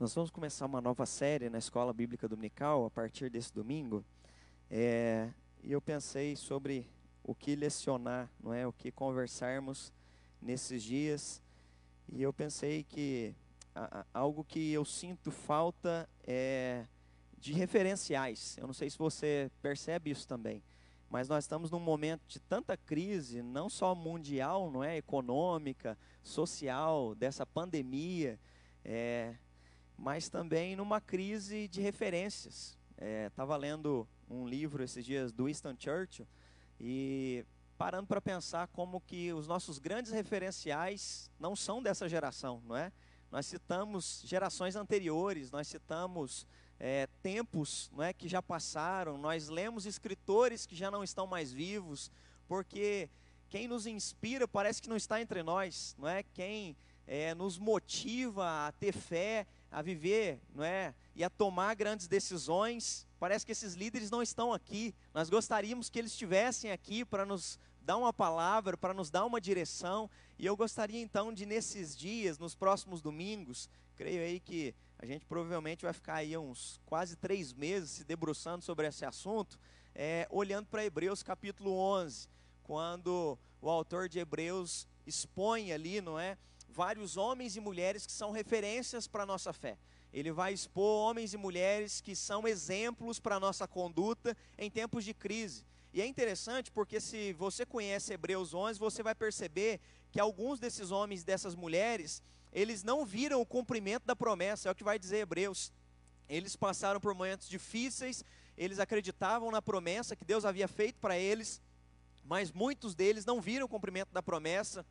Nós vamos começar uma nova série na Escola Bíblica Dominical a partir desse domingo. É, e eu pensei sobre o que lecionar, não é, o que conversarmos nesses dias. E eu pensei que a, a, algo que eu sinto falta é de referenciais. Eu não sei se você percebe isso também, mas nós estamos num momento de tanta crise, não só mundial, não é, econômica, social, dessa pandemia. É, mas também numa crise de referências. Estava é, lendo um livro esses dias do Winston Churchill e parando para pensar como que os nossos grandes referenciais não são dessa geração, não é? Nós citamos gerações anteriores, nós citamos é, tempos não é, que já passaram, nós lemos escritores que já não estão mais vivos, porque quem nos inspira parece que não está entre nós, não é? Quem é, nos motiva a ter fé a viver, não é? E a tomar grandes decisões. Parece que esses líderes não estão aqui. Nós gostaríamos que eles estivessem aqui para nos dar uma palavra, para nos dar uma direção. E eu gostaria então de nesses dias, nos próximos domingos, creio aí que a gente provavelmente vai ficar aí uns quase três meses se debruçando sobre esse assunto, é, olhando para Hebreus capítulo 11, quando o autor de Hebreus expõe ali, não é? Vários homens e mulheres que são referências para a nossa fé. Ele vai expor homens e mulheres que são exemplos para a nossa conduta em tempos de crise. E é interessante porque se você conhece Hebreus 11, você vai perceber que alguns desses homens e dessas mulheres, eles não viram o cumprimento da promessa, é o que vai dizer Hebreus. Eles passaram por momentos difíceis, eles acreditavam na promessa que Deus havia feito para eles, mas muitos deles não viram o cumprimento da promessa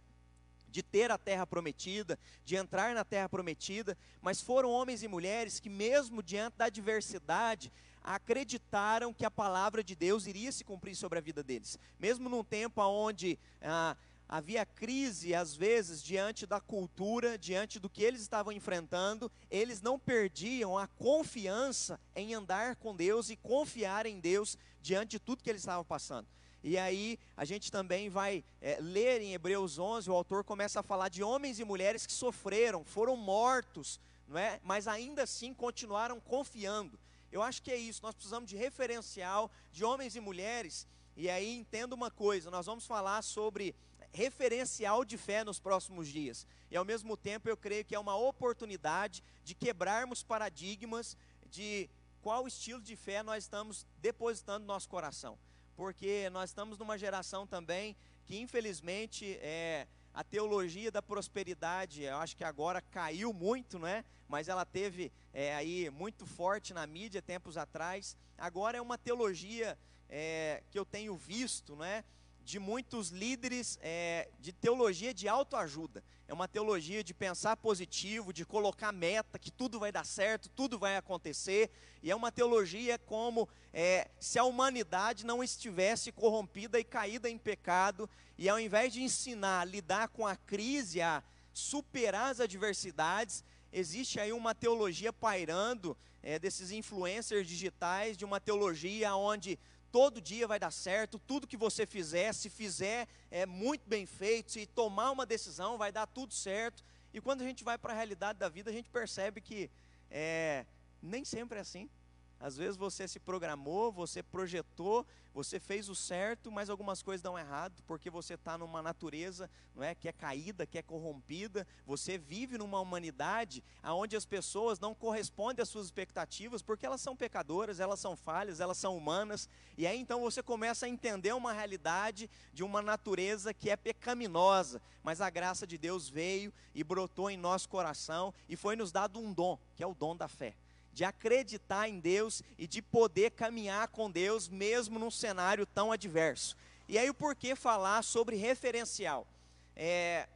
de ter a terra prometida, de entrar na terra prometida, mas foram homens e mulheres que, mesmo diante da adversidade, acreditaram que a palavra de Deus iria se cumprir sobre a vida deles. Mesmo num tempo onde ah, havia crise, às vezes, diante da cultura, diante do que eles estavam enfrentando, eles não perdiam a confiança em andar com Deus e confiar em Deus diante de tudo que eles estavam passando. E aí a gente também vai é, ler em Hebreus 11, o autor começa a falar de homens e mulheres que sofreram, foram mortos, não é? mas ainda assim continuaram confiando. Eu acho que é isso, nós precisamos de referencial de homens e mulheres. E aí entenda uma coisa, nós vamos falar sobre referencial de fé nos próximos dias. E ao mesmo tempo eu creio que é uma oportunidade de quebrarmos paradigmas de qual estilo de fé nós estamos depositando no nosso coração porque nós estamos numa geração também que, infelizmente, é, a teologia da prosperidade, eu acho que agora caiu muito, né? Mas ela teve é, aí muito forte na mídia tempos atrás. Agora é uma teologia é, que eu tenho visto, né? De muitos líderes é, de teologia de autoajuda. É uma teologia de pensar positivo, de colocar meta, que tudo vai dar certo, tudo vai acontecer. E é uma teologia como é, se a humanidade não estivesse corrompida e caída em pecado, e ao invés de ensinar a lidar com a crise, a superar as adversidades, existe aí uma teologia pairando é, desses influencers digitais, de uma teologia onde todo dia vai dar certo, tudo que você fizer, se fizer é muito bem feito, se tomar uma decisão, vai dar tudo certo. E quando a gente vai para a realidade da vida, a gente percebe que é, nem sempre é assim. Às vezes você se programou, você projetou, você fez o certo, mas algumas coisas dão errado, porque você está numa natureza não é, que é caída, que é corrompida. Você vive numa humanidade onde as pessoas não correspondem às suas expectativas, porque elas são pecadoras, elas são falhas, elas são humanas. E aí então você começa a entender uma realidade de uma natureza que é pecaminosa, mas a graça de Deus veio e brotou em nosso coração e foi nos dado um dom, que é o dom da fé de acreditar em Deus e de poder caminhar com Deus mesmo num cenário tão adverso. E aí o porquê falar sobre referencial? É,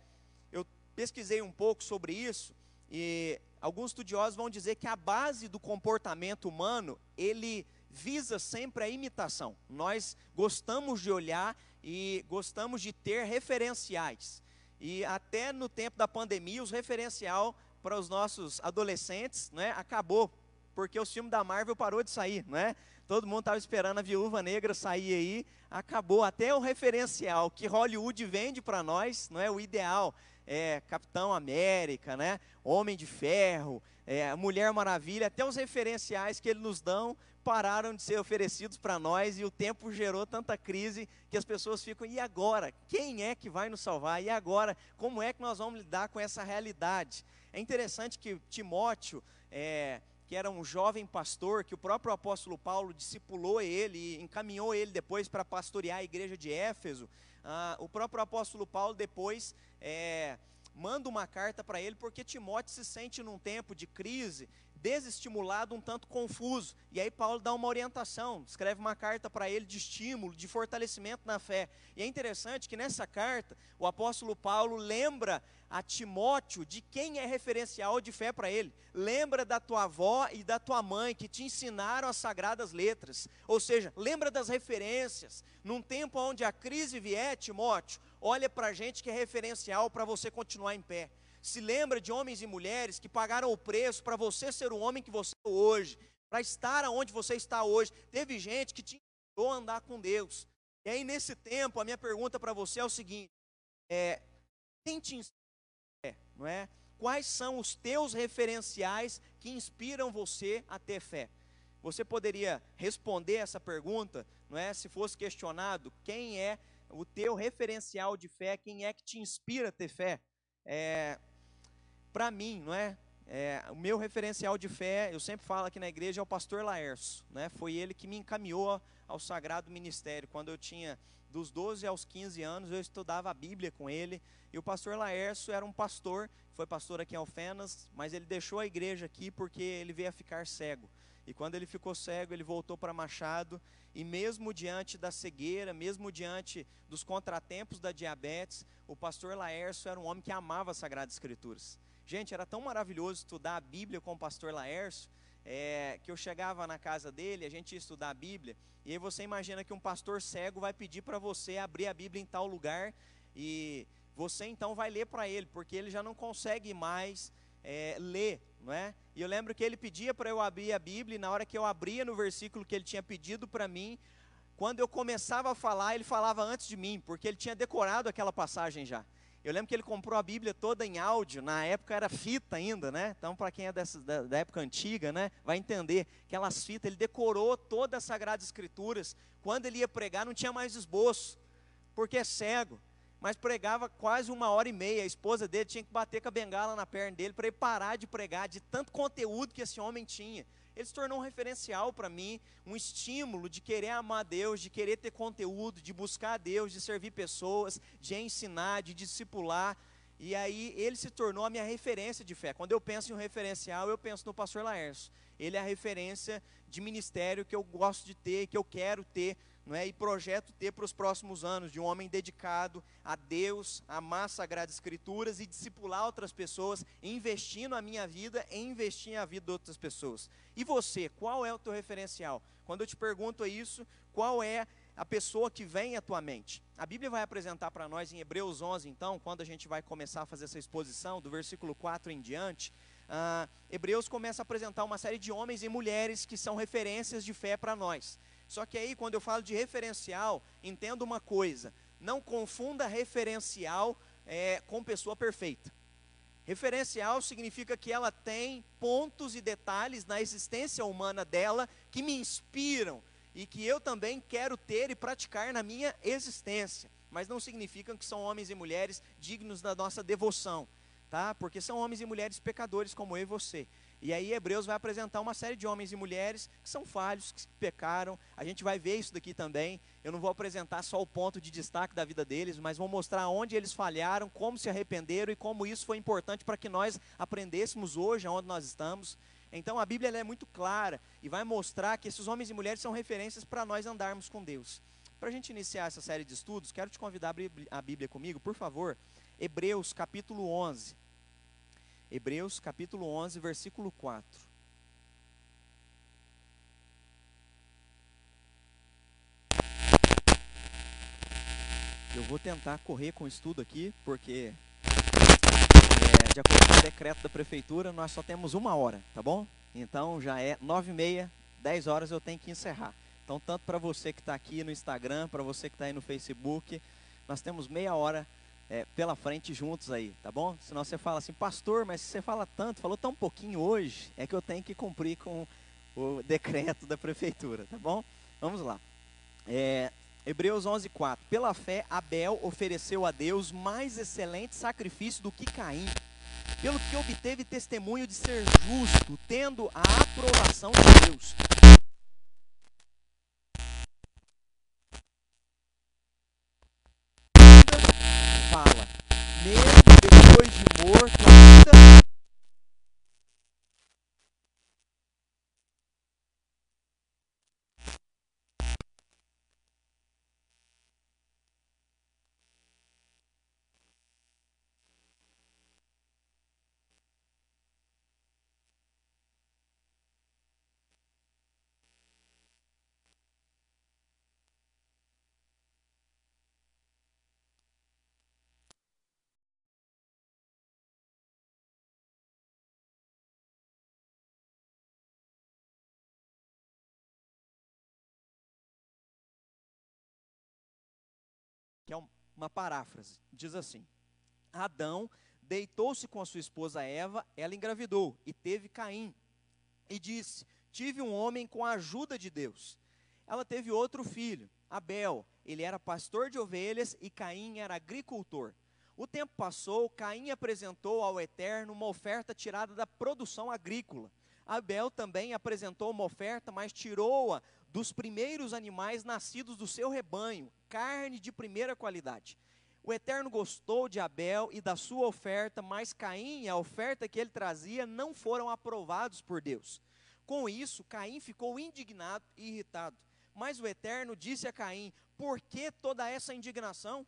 eu pesquisei um pouco sobre isso e alguns estudiosos vão dizer que a base do comportamento humano ele visa sempre a imitação. Nós gostamos de olhar e gostamos de ter referenciais. E até no tempo da pandemia, os referencial para os nossos adolescentes né, acabou porque o filme da Marvel parou de sair, não é? Todo mundo estava esperando a Viúva Negra sair aí, acabou até o referencial que Hollywood vende para nós, não é o ideal é, Capitão América, né? Homem de Ferro, é, Mulher Maravilha, até os referenciais que ele nos dão pararam de ser oferecidos para nós e o tempo gerou tanta crise que as pessoas ficam, e agora? Quem é que vai nos salvar? E agora? Como é que nós vamos lidar com essa realidade? É interessante que Timóteo, é, que era um jovem pastor, que o próprio apóstolo Paulo discipulou ele encaminhou ele depois para pastorear a igreja de Éfeso, ah, o próprio apóstolo Paulo depois é, manda uma carta para ele, porque Timóteo se sente num tempo de crise, desestimulado, um tanto confuso. E aí Paulo dá uma orientação, escreve uma carta para ele de estímulo, de fortalecimento na fé. E é interessante que nessa carta o apóstolo Paulo lembra a Timóteo de quem é referencial de fé para ele. Lembra da tua avó e da tua mãe que te ensinaram as sagradas letras. Ou seja, lembra das referências. Num tempo onde a crise vier, Timóteo, olha para a gente que é referencial para você continuar em pé se lembra de homens e mulheres que pagaram o preço para você ser o homem que você é hoje, para estar onde você está hoje. Teve gente que te ensinou a andar com Deus. E aí, nesse tempo, a minha pergunta para você é o seguinte: é, quem te inspira, não é? Quais são os teus referenciais que inspiram você a ter fé? Você poderia responder essa pergunta, não é? Se fosse questionado, quem é o teu referencial de fé? Quem é que te inspira a ter fé? É, para mim, não é? é? O meu referencial de fé, eu sempre falo aqui na igreja, é o pastor Laércio, né? Foi ele que me encaminhou ao sagrado ministério. Quando eu tinha dos 12 aos 15 anos, eu estudava a Bíblia com ele. E o pastor Laércio era um pastor, foi pastor aqui em Alfenas, mas ele deixou a igreja aqui porque ele veio a ficar cego. E quando ele ficou cego, ele voltou para Machado, e mesmo diante da cegueira, mesmo diante dos contratempos da diabetes, o pastor Laércio era um homem que amava as Sagradas Escrituras. Gente, era tão maravilhoso estudar a Bíblia com o pastor Laércio, é, que eu chegava na casa dele, a gente ia estudar a Bíblia, e aí você imagina que um pastor cego vai pedir para você abrir a Bíblia em tal lugar, e você então vai ler para ele, porque ele já não consegue mais é, ler, não é? E eu lembro que ele pedia para eu abrir a Bíblia, e na hora que eu abria no versículo que ele tinha pedido para mim, quando eu começava a falar, ele falava antes de mim, porque ele tinha decorado aquela passagem já. Eu lembro que ele comprou a Bíblia toda em áudio, na época era fita ainda, né? Então, para quem é dessa, da, da, época antiga, né, vai entender aquelas fitas, ele decorou todas as Sagradas Escrituras. Quando ele ia pregar, não tinha mais esboço, porque é cego. Mas pregava quase uma hora e meia. A esposa dele tinha que bater com a bengala na perna dele para ele parar de pregar, de tanto conteúdo que esse homem tinha ele se tornou um referencial para mim, um estímulo de querer amar Deus, de querer ter conteúdo, de buscar a Deus, de servir pessoas, de ensinar, de discipular. E aí ele se tornou a minha referência de fé. Quando eu penso em um referencial, eu penso no pastor Laércio. Ele é a referência de ministério que eu gosto de ter, que eu quero ter não é? e projeto ter para os próximos anos, de um homem dedicado a Deus, a amar Sagradas Escrituras e discipular outras pessoas, investindo a minha vida e investir a vida de outras pessoas. E você, qual é o teu referencial? Quando eu te pergunto isso, qual é a pessoa que vem à tua mente? A Bíblia vai apresentar para nós em Hebreus 11, então, quando a gente vai começar a fazer essa exposição, do versículo 4 em diante, uh, Hebreus começa a apresentar uma série de homens e mulheres que são referências de fé para nós. Só que aí, quando eu falo de referencial, entenda uma coisa: não confunda referencial é, com pessoa perfeita. Referencial significa que ela tem pontos e detalhes na existência humana dela que me inspiram e que eu também quero ter e praticar na minha existência. Mas não significam que são homens e mulheres dignos da nossa devoção, tá? Porque são homens e mulheres pecadores como eu e você. E aí Hebreus vai apresentar uma série de homens e mulheres que são falhos, que pecaram. A gente vai ver isso daqui também. Eu não vou apresentar só o ponto de destaque da vida deles, mas vou mostrar onde eles falharam, como se arrependeram e como isso foi importante para que nós aprendêssemos hoje onde nós estamos. Então a Bíblia é muito clara e vai mostrar que esses homens e mulheres são referências para nós andarmos com Deus. Para a gente iniciar essa série de estudos, quero te convidar a abrir a Bíblia comigo, por favor. Hebreus capítulo 11. Hebreus capítulo 11, versículo 4. Eu vou tentar correr com o estudo aqui, porque é, de acordo com o decreto da prefeitura, nós só temos uma hora, tá bom? Então já é nove e meia, dez horas eu tenho que encerrar. Então tanto para você que está aqui no Instagram, para você que está aí no Facebook, nós temos meia hora é, pela frente juntos aí, tá bom? Senão você fala assim, pastor, mas você fala tanto, falou tão pouquinho hoje, é que eu tenho que cumprir com o decreto da prefeitura, tá bom? Vamos lá. É, Hebreus 11, 4. Pela fé, Abel ofereceu a Deus mais excelente sacrifício do que Caim, pelo que obteve testemunho de ser justo, tendo a aprovação de Deus. Fala, mesmo depois de morto, ainda é uma paráfrase. Diz assim: Adão deitou-se com a sua esposa Eva, ela engravidou e teve Caim. E disse: Tive um homem com a ajuda de Deus. Ela teve outro filho, Abel. Ele era pastor de ovelhas e Caim era agricultor. O tempo passou, Caim apresentou ao Eterno uma oferta tirada da produção agrícola. Abel também apresentou uma oferta, mas tirou-a dos primeiros animais nascidos do seu rebanho, carne de primeira qualidade. O Eterno gostou de Abel e da sua oferta, mas Caim e a oferta que ele trazia não foram aprovados por Deus. Com isso, Caim ficou indignado e irritado. Mas o Eterno disse a Caim: Por que toda essa indignação?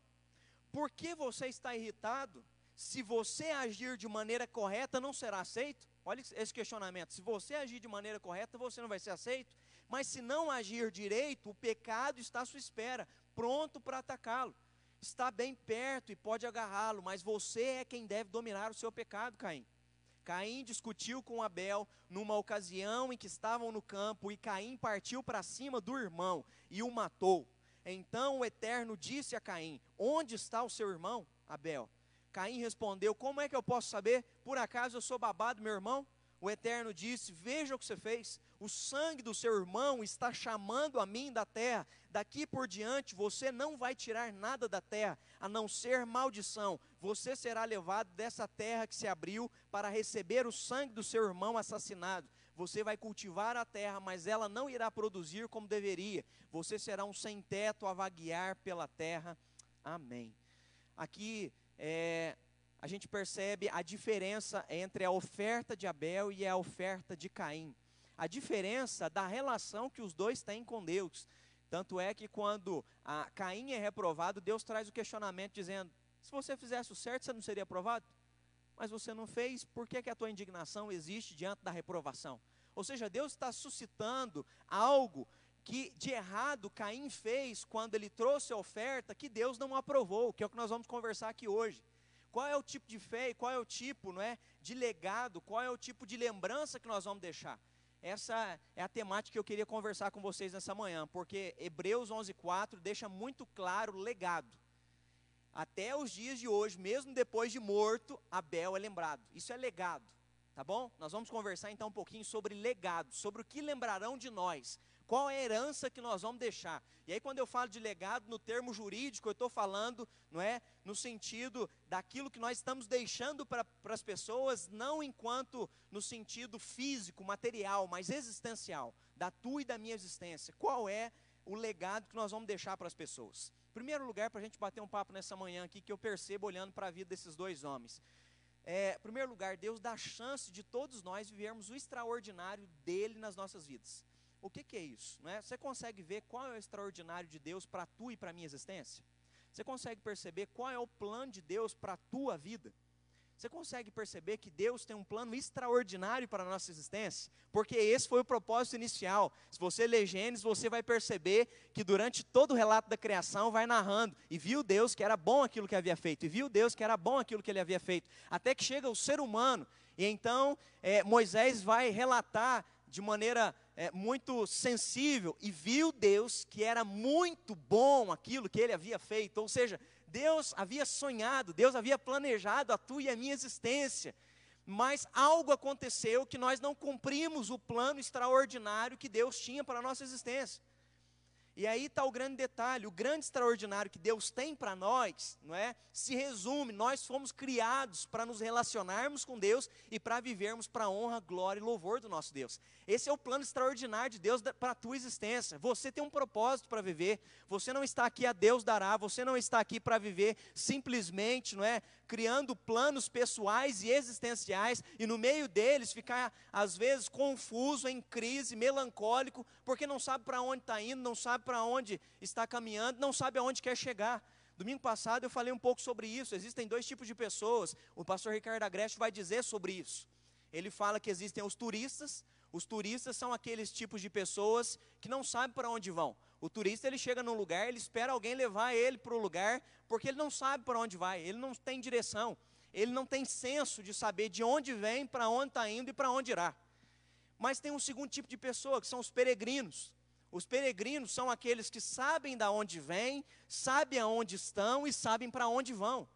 Por que você está irritado? Se você agir de maneira correta, não será aceito? Olha esse questionamento. Se você agir de maneira correta, você não vai ser aceito? Mas se não agir direito, o pecado está à sua espera, pronto para atacá-lo. Está bem perto e pode agarrá-lo, mas você é quem deve dominar o seu pecado, Caim. Caim discutiu com Abel numa ocasião em que estavam no campo e Caim partiu para cima do irmão e o matou. Então o Eterno disse a Caim: Onde está o seu irmão, Abel? Caim respondeu: Como é que eu posso saber? Por acaso eu sou babado, meu irmão? O Eterno disse: Veja o que você fez. O sangue do seu irmão está chamando a mim da terra. Daqui por diante você não vai tirar nada da terra, a não ser maldição. Você será levado dessa terra que se abriu para receber o sangue do seu irmão assassinado. Você vai cultivar a terra, mas ela não irá produzir como deveria. Você será um sem teto a vaguear pela terra. Amém. Aqui é, a gente percebe a diferença entre a oferta de Abel e a oferta de Caim. A diferença da relação que os dois têm com Deus. Tanto é que quando Caim é reprovado, Deus traz o questionamento dizendo: se você fizesse o certo, você não seria aprovado? Mas você não fez, por que, que a tua indignação existe diante da reprovação? Ou seja, Deus está suscitando algo que de errado Caim fez quando ele trouxe a oferta que Deus não aprovou, que é o que nós vamos conversar aqui hoje. Qual é o tipo de fé e qual é o tipo não é, de legado, qual é o tipo de lembrança que nós vamos deixar? Essa é a temática que eu queria conversar com vocês nessa manhã, porque Hebreus 11:4 deixa muito claro o legado. Até os dias de hoje, mesmo depois de morto, Abel é lembrado. Isso é legado, tá bom? Nós vamos conversar então um pouquinho sobre legado, sobre o que lembrarão de nós, qual é a herança que nós vamos deixar? E aí, quando eu falo de legado no termo jurídico, eu estou falando, não é, no sentido daquilo que nós estamos deixando para as pessoas, não enquanto no sentido físico, material, mas existencial, da tua e da minha existência. Qual é o legado que nós vamos deixar para as pessoas? Em primeiro lugar, para a gente bater um papo nessa manhã aqui, que eu percebo olhando para a vida desses dois homens. É, em primeiro lugar, Deus dá chance de todos nós vivermos o extraordinário dele nas nossas vidas. O que, que é isso? É? Você consegue ver qual é o extraordinário de Deus para a tua e para a minha existência? Você consegue perceber qual é o plano de Deus para a tua vida? Você consegue perceber que Deus tem um plano extraordinário para a nossa existência? Porque esse foi o propósito inicial. Se você ler Gênesis, você vai perceber que durante todo o relato da criação vai narrando e viu Deus que era bom aquilo que havia feito, e viu Deus que era bom aquilo que ele havia feito, até que chega o ser humano. E então é, Moisés vai relatar de maneira é, muito sensível e viu Deus que era muito bom aquilo que ele havia feito. Ou seja, Deus havia sonhado, Deus havia planejado a tua e a minha existência. Mas algo aconteceu que nós não cumprimos o plano extraordinário que Deus tinha para a nossa existência. E aí está o grande detalhe, o grande extraordinário que Deus tem para nós, não é? Se resume, nós fomos criados para nos relacionarmos com Deus e para vivermos para honra, glória e louvor do nosso Deus. Esse é o plano extraordinário de Deus para a tua existência. Você tem um propósito para viver. Você não está aqui a Deus dará, você não está aqui para viver simplesmente, não é? criando planos pessoais e existenciais e no meio deles ficar às vezes confuso, em crise, melancólico, porque não sabe para onde está indo, não sabe para onde está caminhando, não sabe aonde quer chegar. Domingo passado eu falei um pouco sobre isso. Existem dois tipos de pessoas. O pastor Ricardo Agreste vai dizer sobre isso. Ele fala que existem os turistas. Os turistas são aqueles tipos de pessoas que não sabem para onde vão. O turista ele chega num lugar, ele espera alguém levar ele para o lugar, porque ele não sabe para onde vai, ele não tem direção, ele não tem senso de saber de onde vem, para onde está indo e para onde irá. Mas tem um segundo tipo de pessoa, que são os peregrinos. Os peregrinos são aqueles que sabem de onde vêm, sabem aonde estão e sabem para onde vão.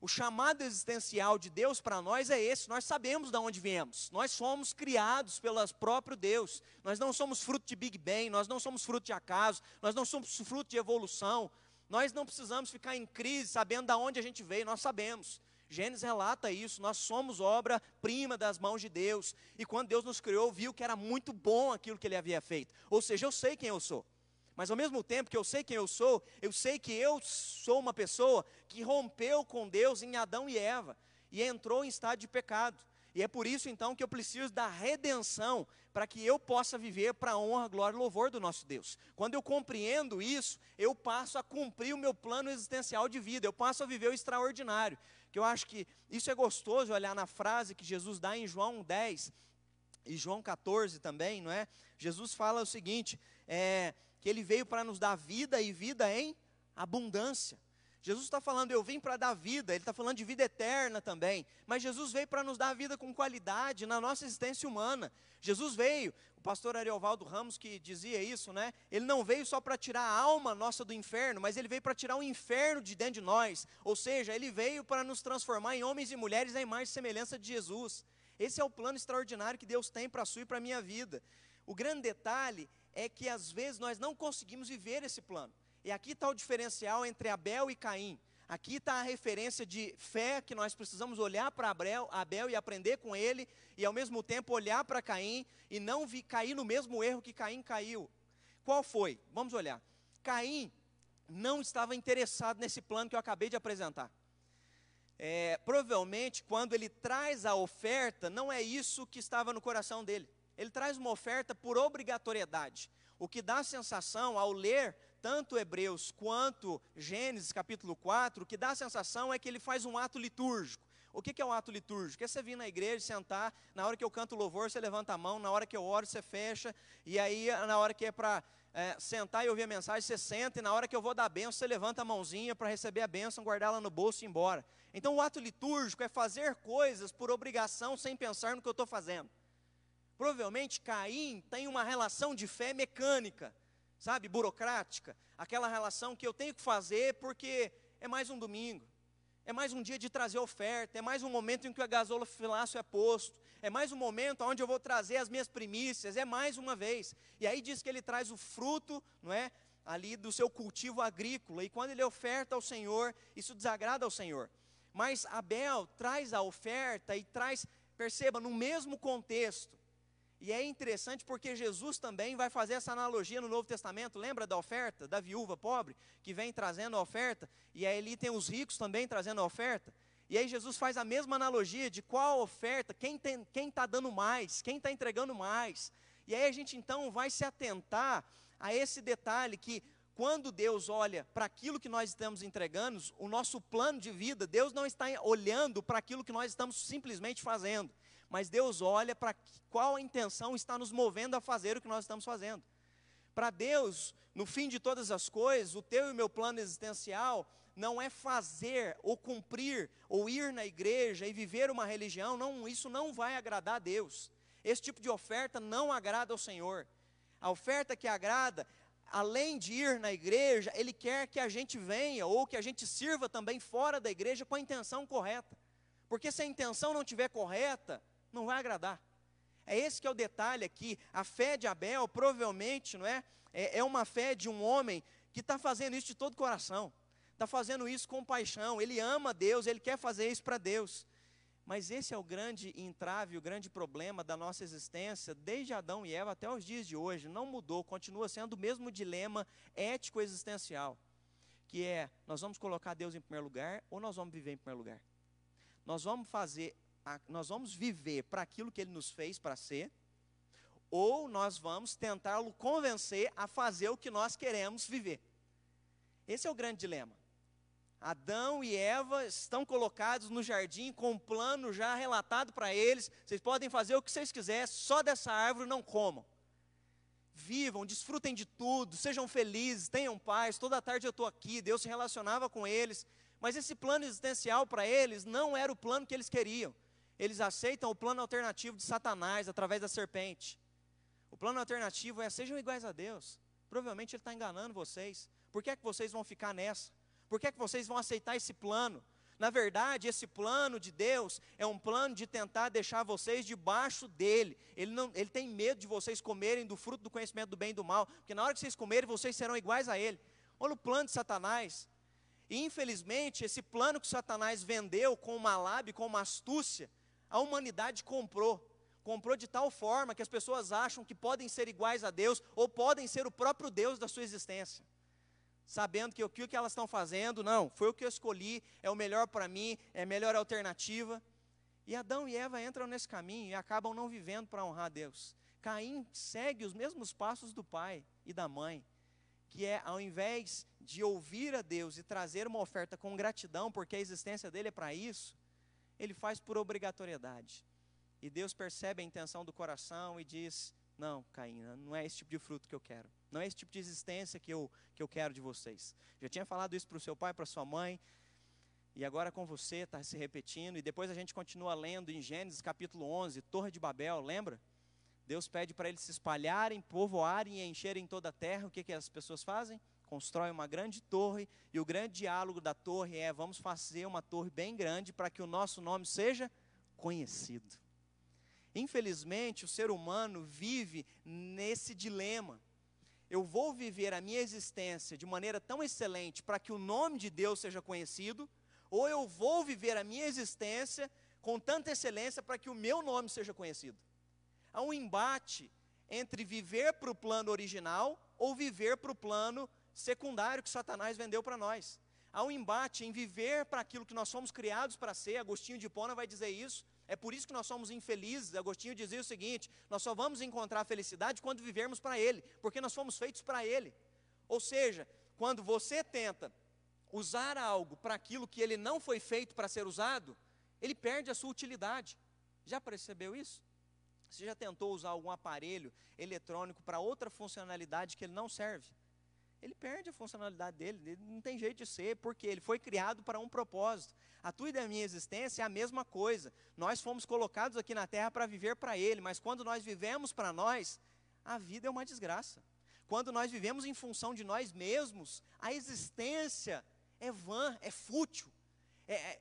O chamado existencial de Deus para nós é esse: nós sabemos de onde viemos, nós somos criados pelo próprio Deus, nós não somos fruto de Big Bang, nós não somos fruto de acaso, nós não somos fruto de evolução, nós não precisamos ficar em crise sabendo de onde a gente veio, nós sabemos. Gênesis relata isso, nós somos obra-prima das mãos de Deus, e quando Deus nos criou, viu que era muito bom aquilo que Ele havia feito, ou seja, eu sei quem eu sou. Mas ao mesmo tempo que eu sei quem eu sou, eu sei que eu sou uma pessoa que rompeu com Deus em Adão e Eva e entrou em estado de pecado. E é por isso então que eu preciso da redenção para que eu possa viver para a honra, glória e louvor do nosso Deus. Quando eu compreendo isso, eu passo a cumprir o meu plano existencial de vida, eu passo a viver o extraordinário. Que eu acho que isso é gostoso olhar na frase que Jesus dá em João 10 e João 14 também, não é? Jesus fala o seguinte: é, que ele veio para nos dar vida e vida em abundância. Jesus está falando, eu vim para dar vida, ele está falando de vida eterna também, mas Jesus veio para nos dar vida com qualidade na nossa existência humana. Jesus veio, o pastor Ariovaldo Ramos que dizia isso, né? Ele não veio só para tirar a alma nossa do inferno, mas ele veio para tirar o inferno de dentro de nós. Ou seja, ele veio para nos transformar em homens e mulheres à imagem e semelhança de Jesus. Esse é o plano extraordinário que Deus tem para a sua e para a minha vida. O grande detalhe é que às vezes nós não conseguimos viver esse plano. E aqui está o diferencial entre Abel e Caim. Aqui está a referência de fé que nós precisamos olhar para Abel, Abel e aprender com ele, e ao mesmo tempo olhar para Caim e não vi, cair no mesmo erro que Caim caiu. Qual foi? Vamos olhar. Caim não estava interessado nesse plano que eu acabei de apresentar. É, provavelmente, quando ele traz a oferta, não é isso que estava no coração dele ele traz uma oferta por obrigatoriedade. O que dá a sensação ao ler tanto Hebreus quanto Gênesis capítulo 4, o que dá a sensação é que ele faz um ato litúrgico. O que é um ato litúrgico? É você vir na igreja, sentar, na hora que eu canto louvor, você levanta a mão, na hora que eu oro, você fecha, e aí na hora que é para é, sentar e ouvir a mensagem, você senta, e na hora que eu vou dar a benção, você levanta a mãozinha para receber a benção, guardá-la no bolso e ir embora. Então o ato litúrgico é fazer coisas por obrigação sem pensar no que eu estou fazendo. Provavelmente Caim tem uma relação de fé mecânica, sabe, burocrática, aquela relação que eu tenho que fazer porque é mais um domingo, é mais um dia de trazer oferta, é mais um momento em que o gasolofilácio é posto, é mais um momento onde eu vou trazer as minhas primícias, é mais uma vez. E aí diz que ele traz o fruto, não é, ali do seu cultivo agrícola, e quando ele oferta ao Senhor, isso desagrada ao Senhor. Mas Abel traz a oferta e traz, perceba, no mesmo contexto, e é interessante porque Jesus também vai fazer essa analogia no Novo Testamento. Lembra da oferta da viúva pobre que vem trazendo a oferta? E aí ali tem os ricos também trazendo a oferta. E aí Jesus faz a mesma analogia de qual oferta, quem está dando mais, quem está entregando mais. E aí a gente então vai se atentar a esse detalhe que quando Deus olha para aquilo que nós estamos entregando, o nosso plano de vida, Deus não está olhando para aquilo que nós estamos simplesmente fazendo mas Deus olha para qual a intenção está nos movendo a fazer o que nós estamos fazendo. Para Deus, no fim de todas as coisas, o teu e o meu plano existencial não é fazer ou cumprir ou ir na igreja e viver uma religião, não, isso não vai agradar a Deus. Esse tipo de oferta não agrada ao Senhor. A oferta que agrada além de ir na igreja, Ele quer que a gente venha ou que a gente sirva também fora da igreja com a intenção correta. Porque se a intenção não estiver correta, não vai agradar. É esse que é o detalhe aqui. A fé de Abel, provavelmente, não é? É, é uma fé de um homem que está fazendo isso de todo o coração. Está fazendo isso com paixão. Ele ama Deus, ele quer fazer isso para Deus. Mas esse é o grande entrave, o grande problema da nossa existência, desde Adão e Eva até os dias de hoje. Não mudou, continua sendo o mesmo dilema ético existencial, que é: nós vamos colocar Deus em primeiro lugar ou nós vamos viver em primeiro lugar? Nós vamos fazer, nós vamos viver para aquilo que Ele nos fez para ser, ou nós vamos tentá-lo convencer a fazer o que nós queremos viver. Esse é o grande dilema. Adão e Eva estão colocados no jardim com um plano já relatado para eles. Vocês podem fazer o que vocês quiserem, só dessa árvore não comam. Vivam, desfrutem de tudo, sejam felizes, tenham paz. Toda tarde eu estou aqui, Deus se relacionava com eles. Mas esse plano existencial para eles não era o plano que eles queriam. Eles aceitam o plano alternativo de Satanás através da serpente. O plano alternativo é: sejam iguais a Deus. Provavelmente ele está enganando vocês. Por que é que vocês vão ficar nessa? Por que é que vocês vão aceitar esse plano? Na verdade, esse plano de Deus é um plano de tentar deixar vocês debaixo dele. Ele, não, ele tem medo de vocês comerem do fruto do conhecimento do bem e do mal, porque na hora que vocês comerem, vocês serão iguais a ele. Olha o plano de Satanás. E infelizmente, esse plano que Satanás vendeu com uma lábia, com uma astúcia, a humanidade comprou. Comprou de tal forma que as pessoas acham que podem ser iguais a Deus ou podem ser o próprio Deus da sua existência sabendo que o que elas estão fazendo, não, foi o que eu escolhi, é o melhor para mim, é a melhor alternativa. E Adão e Eva entram nesse caminho e acabam não vivendo para honrar Deus. Caim segue os mesmos passos do pai e da mãe, que é ao invés de ouvir a Deus e trazer uma oferta com gratidão, porque a existência dele é para isso, ele faz por obrigatoriedade. E Deus percebe a intenção do coração e diz: Não, Caim, não é esse tipo de fruto que eu quero. Não é esse tipo de existência que eu, que eu quero de vocês. Já tinha falado isso para o seu pai, para sua mãe, e agora com você está se repetindo. E depois a gente continua lendo em Gênesis capítulo 11, Torre de Babel, lembra? Deus pede para eles se espalharem, povoarem e encherem toda a terra. O que, que as pessoas fazem? Constrói uma grande torre, e o grande diálogo da torre é: vamos fazer uma torre bem grande para que o nosso nome seja conhecido. Infelizmente, o ser humano vive nesse dilema eu vou viver a minha existência de maneira tão excelente para que o nome de Deus seja conhecido, ou eu vou viver a minha existência com tanta excelência para que o meu nome seja conhecido. Há um embate entre viver para o plano original ou viver para o plano secundário que Satanás vendeu para nós. Há um embate em viver para aquilo que nós somos criados para ser. Agostinho de Hipona vai dizer isso. É por isso que nós somos infelizes. Agostinho dizia o seguinte: nós só vamos encontrar a felicidade quando vivermos para Ele, porque nós fomos feitos para Ele. Ou seja, quando você tenta usar algo para aquilo que ele não foi feito para ser usado, ele perde a sua utilidade. Já percebeu isso? Você já tentou usar algum aparelho eletrônico para outra funcionalidade que ele não serve? Ele perde a funcionalidade dele, ele não tem jeito de ser, porque ele foi criado para um propósito. A tua e da minha existência é a mesma coisa. Nós fomos colocados aqui na terra para viver para ele, mas quando nós vivemos para nós, a vida é uma desgraça. Quando nós vivemos em função de nós mesmos, a existência é vã, é fútil. É, é,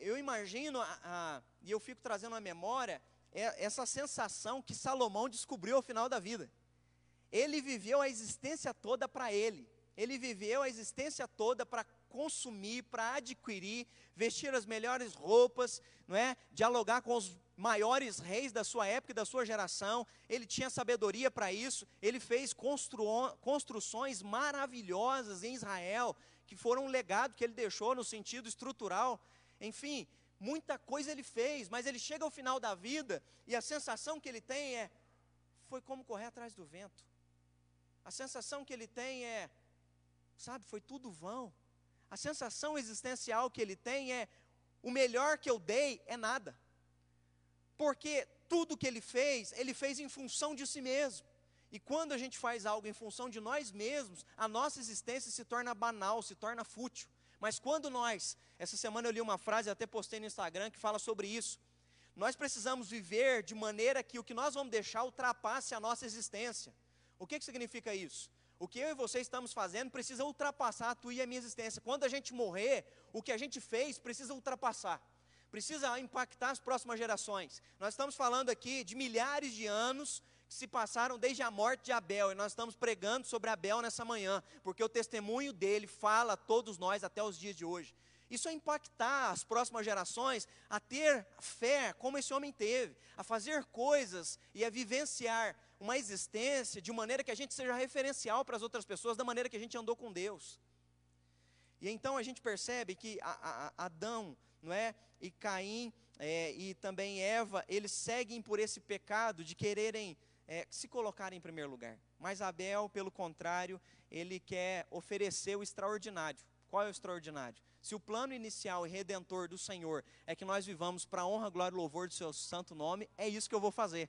eu imagino, a, a, e eu fico trazendo à memória, é, essa sensação que Salomão descobriu ao final da vida. Ele viveu a existência toda para ele. Ele viveu a existência toda para consumir, para adquirir, vestir as melhores roupas, não é? Dialogar com os maiores reis da sua época e da sua geração. Ele tinha sabedoria para isso. Ele fez construções maravilhosas em Israel, que foram um legado que ele deixou no sentido estrutural. Enfim, muita coisa ele fez, mas ele chega ao final da vida e a sensação que ele tem é: foi como correr atrás do vento. A sensação que ele tem é, sabe, foi tudo vão. A sensação existencial que ele tem é, o melhor que eu dei é nada. Porque tudo que ele fez, ele fez em função de si mesmo. E quando a gente faz algo em função de nós mesmos, a nossa existência se torna banal, se torna fútil. Mas quando nós, essa semana eu li uma frase, até postei no Instagram, que fala sobre isso. Nós precisamos viver de maneira que o que nós vamos deixar ultrapasse a nossa existência. O que, que significa isso? O que eu e você estamos fazendo precisa ultrapassar a tua e a minha existência. Quando a gente morrer, o que a gente fez precisa ultrapassar. Precisa impactar as próximas gerações. Nós estamos falando aqui de milhares de anos que se passaram desde a morte de Abel, e nós estamos pregando sobre Abel nessa manhã, porque o testemunho dele fala a todos nós até os dias de hoje. Isso é impactar as próximas gerações a ter fé, como esse homem teve, a fazer coisas e a vivenciar uma existência de maneira que a gente seja referencial para as outras pessoas, da maneira que a gente andou com Deus. E então a gente percebe que a, a, Adão, não é, e Caim é, e também Eva, eles seguem por esse pecado de quererem é, se colocar em primeiro lugar. Mas Abel, pelo contrário, ele quer oferecer o extraordinário. Qual é o extraordinário? Se o plano inicial e redentor do Senhor é que nós vivamos para a honra, glória e louvor do seu santo nome, é isso que eu vou fazer.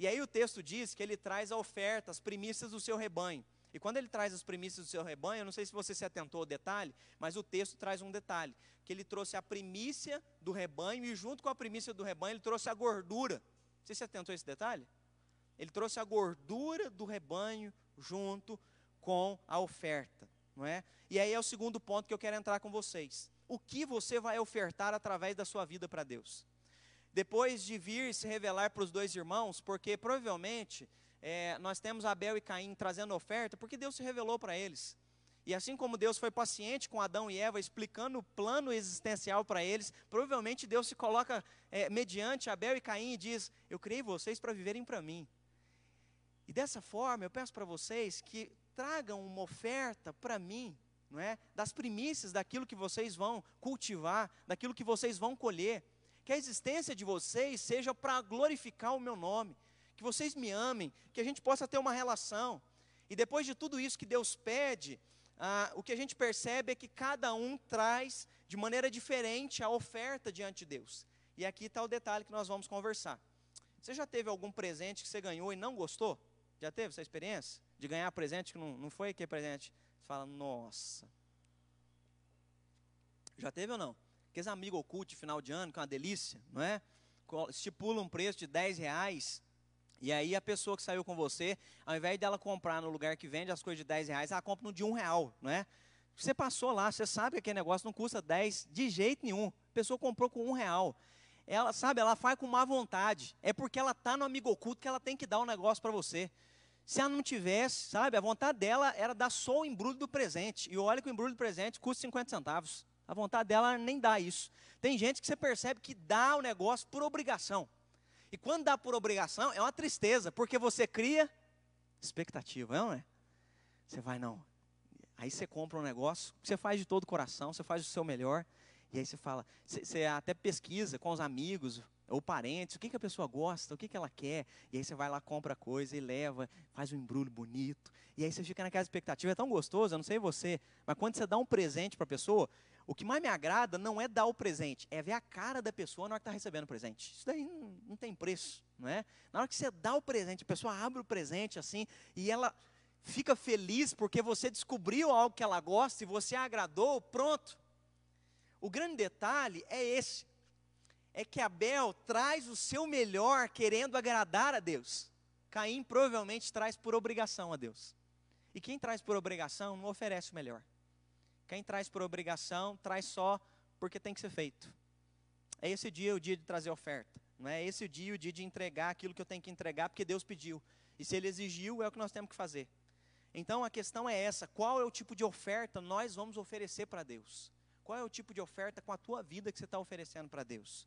E aí o texto diz que ele traz a oferta, as primícias do seu rebanho. E quando ele traz as primícias do seu rebanho, eu não sei se você se atentou ao detalhe, mas o texto traz um detalhe, que ele trouxe a primícia do rebanho e junto com a primícia do rebanho ele trouxe a gordura. Você se atentou a esse detalhe? Ele trouxe a gordura do rebanho junto com a oferta, não é? E aí é o segundo ponto que eu quero entrar com vocês. O que você vai ofertar através da sua vida para Deus? Depois de vir se revelar para os dois irmãos, porque provavelmente é, nós temos Abel e Caim trazendo oferta, porque Deus se revelou para eles. E assim como Deus foi paciente com Adão e Eva, explicando o plano existencial para eles, provavelmente Deus se coloca é, mediante Abel e Caim e diz: Eu criei vocês para viverem para mim. E dessa forma, eu peço para vocês que tragam uma oferta para mim, não é? Das primícias daquilo que vocês vão cultivar, daquilo que vocês vão colher. Que a existência de vocês seja para glorificar o meu nome, que vocês me amem, que a gente possa ter uma relação. E depois de tudo isso que Deus pede, ah, o que a gente percebe é que cada um traz de maneira diferente a oferta diante de Deus. E aqui está o detalhe que nós vamos conversar. Você já teve algum presente que você ganhou e não gostou? Já teve essa experiência? De ganhar presente que não, não foi aquele presente? fala, nossa. Já teve ou não? Aqueles amigos ocultos de final de ano, que é uma delícia, não é? Estipula um preço de 10 reais. E aí a pessoa que saiu com você, ao invés dela comprar no lugar que vende as coisas de 10 reais, ela compra no de um real, não é? Você passou lá, você sabe que aquele negócio não custa 10 de jeito nenhum. A pessoa comprou com um real. Ela, sabe, ela faz com má vontade. É porque ela está no amigo oculto que ela tem que dar um negócio para você. Se ela não tivesse, sabe, a vontade dela era dar só o embrulho do presente. E olha que o embrulho do presente custa 50 centavos. A vontade dela nem dá isso. Tem gente que você percebe que dá o negócio por obrigação. E quando dá por obrigação, é uma tristeza, porque você cria expectativa, não é? Você vai, não. Aí você compra um negócio, você faz de todo o coração, você faz o seu melhor. E aí você fala, você, até pesquisa com os amigos, ou parentes, o que, que a pessoa gosta, o que, que ela quer, e aí você vai lá, compra coisa e leva, faz um embrulho bonito, e aí você fica naquela expectativa, é tão gostoso, eu não sei você, mas quando você dá um presente para a pessoa, o que mais me agrada não é dar o presente, é ver a cara da pessoa na hora que está recebendo o presente. Isso daí não, não tem preço, não é? Na hora que você dá o presente, a pessoa abre o presente assim, e ela fica feliz porque você descobriu algo que ela gosta e você agradou, pronto. O grande detalhe é esse é que Abel traz o seu melhor querendo agradar a Deus. Caim provavelmente traz por obrigação a Deus. E quem traz por obrigação não oferece o melhor. Quem traz por obrigação traz só porque tem que ser feito. É esse dia o dia de trazer oferta. Não é esse o dia o dia de entregar aquilo que eu tenho que entregar porque Deus pediu. E se Ele exigiu, é o que nós temos que fazer. Então a questão é essa: qual é o tipo de oferta nós vamos oferecer para Deus? Qual é o tipo de oferta com a tua vida que você está oferecendo para Deus?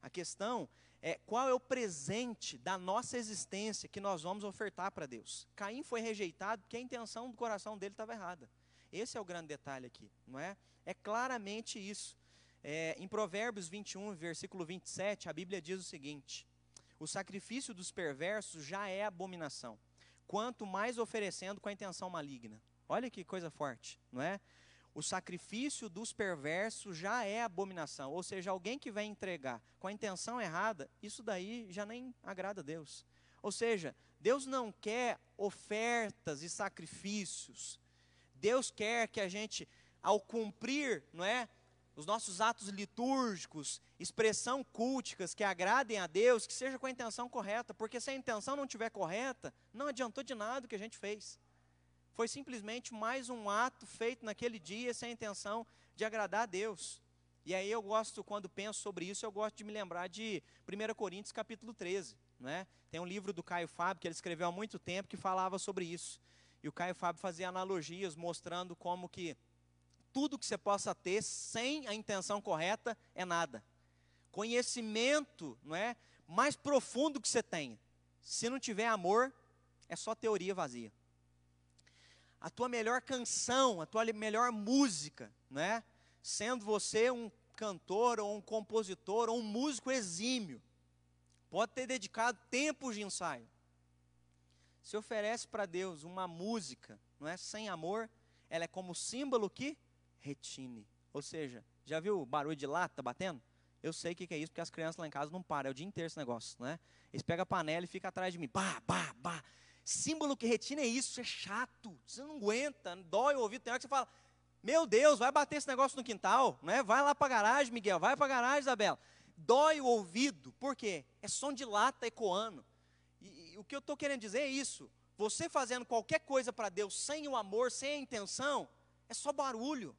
A questão é qual é o presente da nossa existência que nós vamos ofertar para Deus. Caim foi rejeitado porque a intenção do coração dele estava errada. Esse é o grande detalhe aqui, não é? É claramente isso. É, em Provérbios 21, versículo 27, a Bíblia diz o seguinte: O sacrifício dos perversos já é abominação, quanto mais oferecendo com a intenção maligna. Olha que coisa forte, não é? o sacrifício dos perversos já é abominação. Ou seja, alguém que vai entregar com a intenção errada, isso daí já nem agrada a Deus. Ou seja, Deus não quer ofertas e sacrifícios. Deus quer que a gente, ao cumprir, não é, os nossos atos litúrgicos, expressão culticas que agradem a Deus, que seja com a intenção correta, porque se a intenção não estiver correta, não adiantou de nada o que a gente fez. Foi simplesmente mais um ato feito naquele dia sem a intenção de agradar a Deus. E aí eu gosto, quando penso sobre isso, eu gosto de me lembrar de 1 Coríntios capítulo 13. Né? Tem um livro do Caio Fábio que ele escreveu há muito tempo que falava sobre isso. E o Caio Fábio fazia analogias mostrando como que tudo que você possa ter sem a intenção correta é nada. Conhecimento, não é? Mais profundo que você tenha. Se não tiver amor, é só teoria vazia. A tua melhor canção, a tua melhor música, não é? Sendo você um cantor ou um compositor ou um músico exímio, pode ter dedicado tempos de ensaio. Se oferece para Deus uma música, não é sem amor, ela é como símbolo que retine. Ou seja, já viu o barulho de lata batendo? Eu sei o que, que é isso, porque as crianças lá em casa não param, é o dia inteiro esse negócio, né? Eles pegam a panela e ficam atrás de mim, bah, bah, bah. Símbolo que retine é isso, é chato, você não aguenta, dói o ouvido, tem hora que você fala, meu Deus, vai bater esse negócio no quintal, né? Vai lá para a garagem, Miguel, vai para a garagem, Isabela. Dói o ouvido, por quê? É som de lata ecoando. O que eu estou querendo dizer é isso. Você fazendo qualquer coisa para Deus sem o amor, sem a intenção, é só barulho.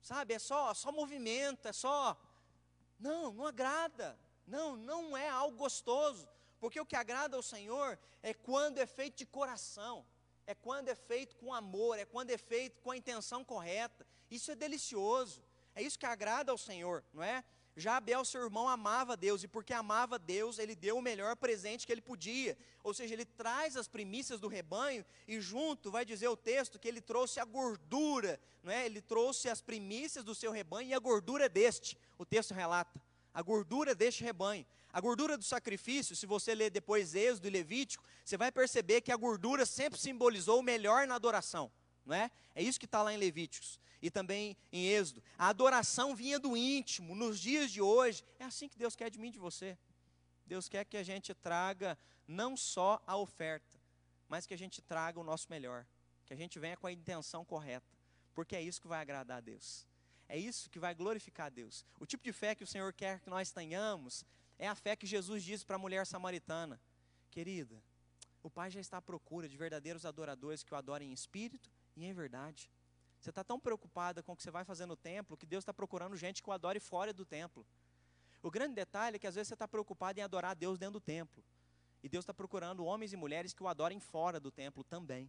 Sabe? É só, só movimento, é só. Não, não agrada. Não, não é algo gostoso. Porque o que agrada ao Senhor é quando é feito de coração, é quando é feito com amor, é quando é feito com a intenção correta. Isso é delicioso. É isso que agrada ao Senhor, não é? Já Abel, seu irmão, amava Deus, e porque amava Deus, ele deu o melhor presente que ele podia. Ou seja, ele traz as primícias do rebanho, e junto vai dizer o texto que ele trouxe a gordura, não é? Ele trouxe as primícias do seu rebanho e a gordura deste. O texto relata a gordura deste rebanho. A gordura do sacrifício, se você ler depois Êxodo e Levítico, você vai perceber que a gordura sempre simbolizou o melhor na adoração, não é? É isso que está lá em Levíticos e também em Êxodo. A adoração vinha do íntimo. Nos dias de hoje, é assim que Deus quer de mim e de você. Deus quer que a gente traga não só a oferta, mas que a gente traga o nosso melhor. Que a gente venha com a intenção correta. Porque é isso que vai agradar a Deus. É isso que vai glorificar a Deus. O tipo de fé que o Senhor quer que nós tenhamos é a fé que Jesus disse para a mulher samaritana: Querida, o Pai já está à procura de verdadeiros adoradores que o adorem em espírito e em verdade. Você está tão preocupada com o que você vai fazer no templo que Deus está procurando gente que o adore fora do templo. O grande detalhe é que às vezes você está preocupado em adorar Deus dentro do templo. E Deus está procurando homens e mulheres que o adorem fora do templo também.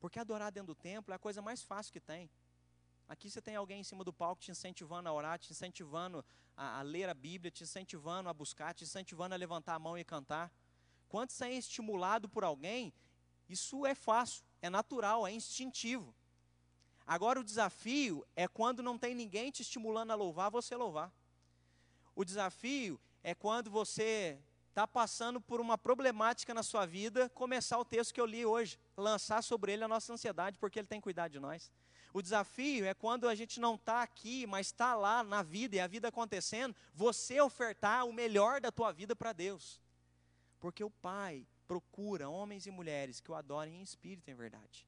Porque adorar dentro do templo é a coisa mais fácil que tem. Aqui você tem alguém em cima do palco te incentivando a orar, te incentivando a, a ler a Bíblia, te incentivando a buscar, te incentivando a levantar a mão e cantar. Quando você é estimulado por alguém, isso é fácil, é natural, é instintivo. Agora o desafio é quando não tem ninguém te estimulando a louvar, você louvar. O desafio é quando você está passando por uma problemática na sua vida, começar o texto que eu li hoje, lançar sobre ele a nossa ansiedade, porque ele tem cuidado de nós. O desafio é quando a gente não está aqui, mas está lá na vida e a vida acontecendo, você ofertar o melhor da tua vida para Deus. Porque o Pai procura homens e mulheres que o adorem em espírito e em verdade.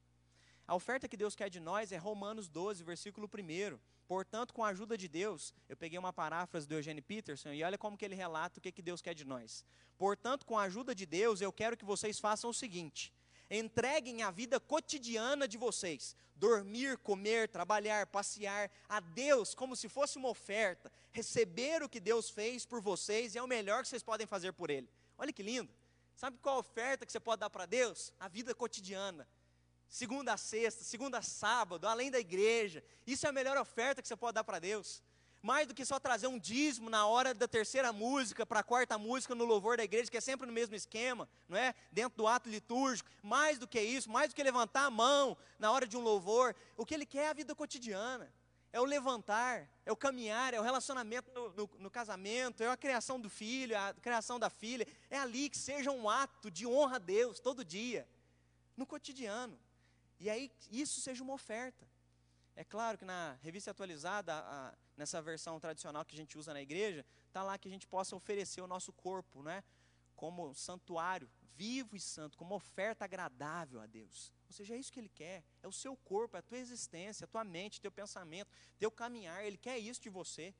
A oferta que Deus quer de nós é Romanos 12, versículo 1. Portanto, com a ajuda de Deus, eu peguei uma paráfrase do Eugene Peterson e olha como que ele relata o que, que Deus quer de nós. Portanto, com a ajuda de Deus, eu quero que vocês façam o seguinte: entreguem a vida cotidiana de vocês, dormir, comer, trabalhar, passear, a Deus como se fosse uma oferta, receber o que Deus fez por vocês e é o melhor que vocês podem fazer por Ele. Olha que lindo. Sabe qual a oferta que você pode dar para Deus? A vida cotidiana segunda a sexta, segunda a sábado, além da igreja. Isso é a melhor oferta que você pode dar para Deus. Mais do que só trazer um dízimo na hora da terceira música, para a quarta música no louvor da igreja, que é sempre no mesmo esquema, não é? Dentro do ato litúrgico. Mais do que isso, mais do que levantar a mão na hora de um louvor. O que ele quer é a vida cotidiana. É o levantar, é o caminhar, é o relacionamento no, no, no casamento, é a criação do filho, a criação da filha. É ali que seja um ato de honra a Deus todo dia, no cotidiano. E aí isso seja uma oferta. É claro que na revista atualizada, a, nessa versão tradicional que a gente usa na igreja, está lá que a gente possa oferecer o nosso corpo, né? Como santuário vivo e santo, como oferta agradável a Deus. Ou seja, é isso que Ele quer. É o seu corpo, é a tua existência, a tua mente, teu pensamento, teu caminhar. Ele quer isso de você.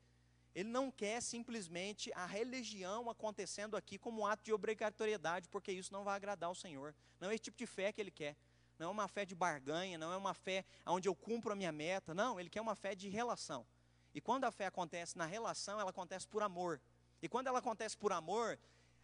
Ele não quer simplesmente a religião acontecendo aqui como um ato de obrigatoriedade, porque isso não vai agradar ao Senhor. Não é esse tipo de fé que Ele quer. não é uma fé de barganha, não é uma fé onde eu cumpro a minha meta. Não, ele quer uma fé de relação. E quando a fé acontece na relação, ela acontece por amor. E quando ela acontece por amor,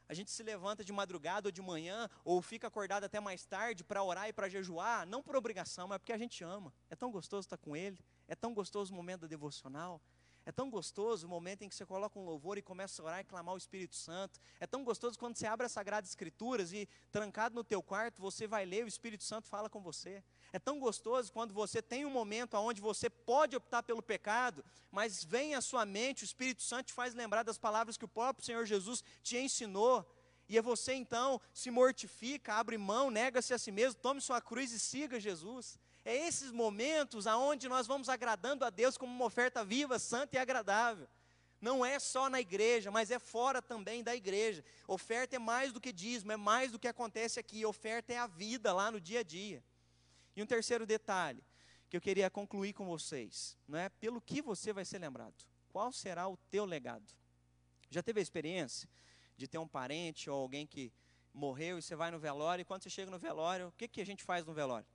a gente se levanta de madrugada ou de manhã, ou fica acordado até mais tarde para orar e para jejuar, não por obrigação, mas porque a gente ama. É tão gostoso estar com Ele, é tão gostoso o momento da devocional, é tão gostoso o momento em que você coloca um louvor e começa a orar e clamar o Espírito Santo. É tão gostoso quando você abre as Sagradas Escrituras e, trancado no teu quarto, você vai ler, o Espírito Santo fala com você. É tão gostoso quando você tem um momento onde você pode optar pelo pecado, mas vem à sua mente, o Espírito Santo te faz lembrar das palavras que o próprio Senhor Jesus te ensinou. E é você então se mortifica, abre mão, nega-se a si mesmo, tome sua cruz e siga Jesus. É esses momentos aonde nós vamos agradando a Deus como uma oferta viva, santa e agradável. Não é só na igreja, mas é fora também da igreja. Oferta é mais do que dízimo, é mais do que acontece aqui. Oferta é a vida lá no dia a dia. E um terceiro detalhe que eu queria concluir com vocês, não é? Pelo que você vai ser lembrado? Qual será o teu legado? Já teve a experiência de ter um parente ou alguém que morreu e você vai no velório e quando você chega no velório, o que, que a gente faz no velório?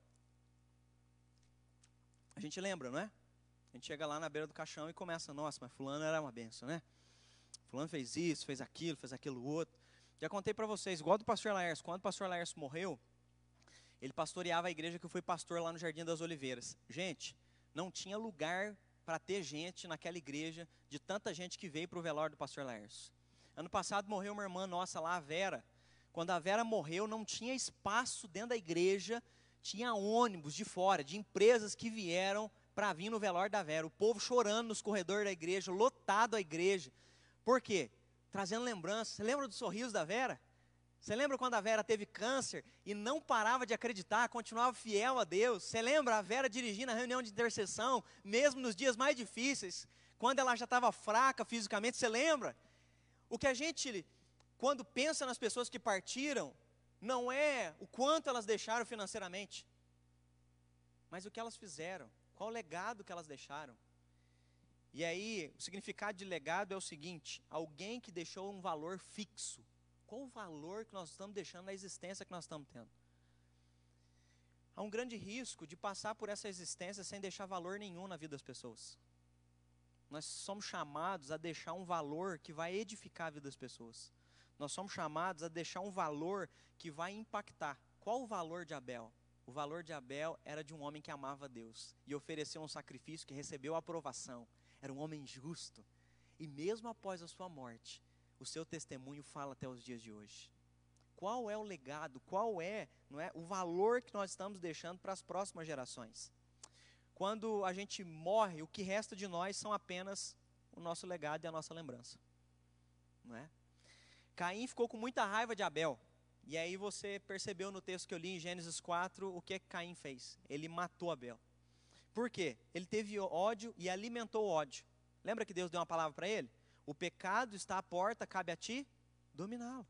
A gente lembra, não é? A gente chega lá na beira do caixão e começa, nossa, mas fulano era uma benção, né? Fulano fez isso, fez aquilo, fez aquilo outro. Já contei para vocês, igual do pastor Laércio, quando o pastor Laércio morreu, ele pastoreava a igreja que eu fui pastor lá no Jardim das Oliveiras. Gente, não tinha lugar para ter gente naquela igreja, de tanta gente que veio para o velório do pastor Laércio. Ano passado morreu uma irmã nossa lá, a Vera. Quando a Vera morreu, não tinha espaço dentro da igreja tinha ônibus de fora, de empresas que vieram para vir no velório da Vera. O povo chorando nos corredores da igreja, lotado a igreja. Por quê? Trazendo lembranças. Você lembra do sorriso da Vera? Você lembra quando a Vera teve câncer e não parava de acreditar, continuava fiel a Deus? Você lembra a Vera dirigindo a reunião de intercessão, mesmo nos dias mais difíceis, quando ela já estava fraca fisicamente? Você lembra? O que a gente, quando pensa nas pessoas que partiram, não é o quanto elas deixaram financeiramente, mas o que elas fizeram, qual o legado que elas deixaram. E aí, o significado de legado é o seguinte: alguém que deixou um valor fixo. Qual o valor que nós estamos deixando na existência que nós estamos tendo? Há um grande risco de passar por essa existência sem deixar valor nenhum na vida das pessoas. Nós somos chamados a deixar um valor que vai edificar a vida das pessoas. Nós somos chamados a deixar um valor que vai impactar. Qual o valor de Abel? O valor de Abel era de um homem que amava Deus e ofereceu um sacrifício que recebeu aprovação. Era um homem justo. E mesmo após a sua morte, o seu testemunho fala até os dias de hoje. Qual é o legado? Qual é, não é, o valor que nós estamos deixando para as próximas gerações? Quando a gente morre, o que resta de nós são apenas o nosso legado e a nossa lembrança. Não é? Caim ficou com muita raiva de Abel. E aí você percebeu no texto que eu li em Gênesis 4 o que Caim fez. Ele matou Abel. Por quê? Ele teve ódio e alimentou o ódio. Lembra que Deus deu uma palavra para ele? O pecado está à porta, cabe a ti dominá-lo.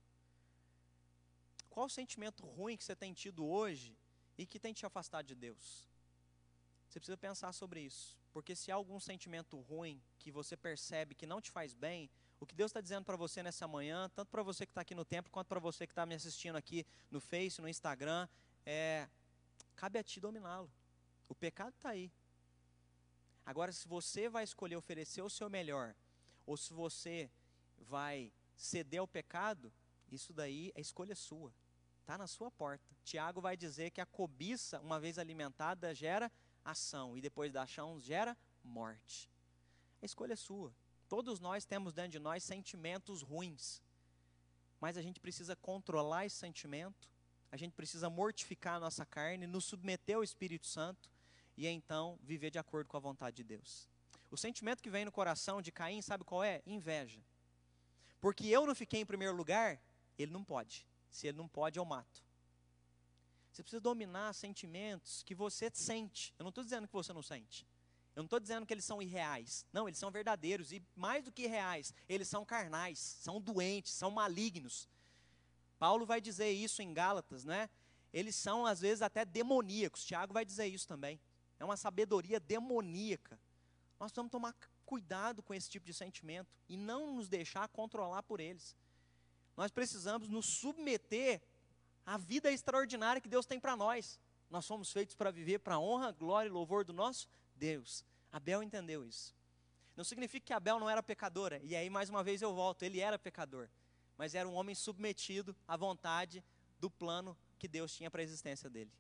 Qual o sentimento ruim que você tem tido hoje e que tem te afastado de Deus? Você precisa pensar sobre isso. Porque se há algum sentimento ruim que você percebe que não te faz bem, o que Deus está dizendo para você nessa manhã, tanto para você que está aqui no templo, quanto para você que está me assistindo aqui no Face, no Instagram, é: cabe a ti dominá-lo. O pecado está aí. Agora, se você vai escolher oferecer o seu melhor, ou se você vai ceder ao pecado, isso daí é escolha sua. Está na sua porta. Tiago vai dizer que a cobiça, uma vez alimentada, gera ação, e depois da ação gera morte. A escolha é sua. Todos nós temos dentro de nós sentimentos ruins. Mas a gente precisa controlar esse sentimento, a gente precisa mortificar a nossa carne, nos submeter ao Espírito Santo e então viver de acordo com a vontade de Deus. O sentimento que vem no coração de Caim, sabe qual é? Inveja. Porque eu não fiquei em primeiro lugar, ele não pode. Se ele não pode, eu mato. Você precisa dominar sentimentos que você sente. Eu não estou dizendo que você não sente. Eu não estou dizendo que eles são irreais. Não, eles são verdadeiros. E mais do que irreais, eles são carnais, são doentes, são malignos. Paulo vai dizer isso em Gálatas, né? Eles são, às vezes, até demoníacos. Tiago vai dizer isso também. É uma sabedoria demoníaca. Nós precisamos tomar cuidado com esse tipo de sentimento e não nos deixar controlar por eles. Nós precisamos nos submeter à vida extraordinária que Deus tem para nós. nós somos feitos para viver para honra, glória e louvor do nosso Deus. Abel entendeu isso. Não significa que Abel não era pecadora, e aí mais uma vez eu volto, ele era pecador, mas era um homem submetido à vontade do plano que Deus tinha para a existência dele.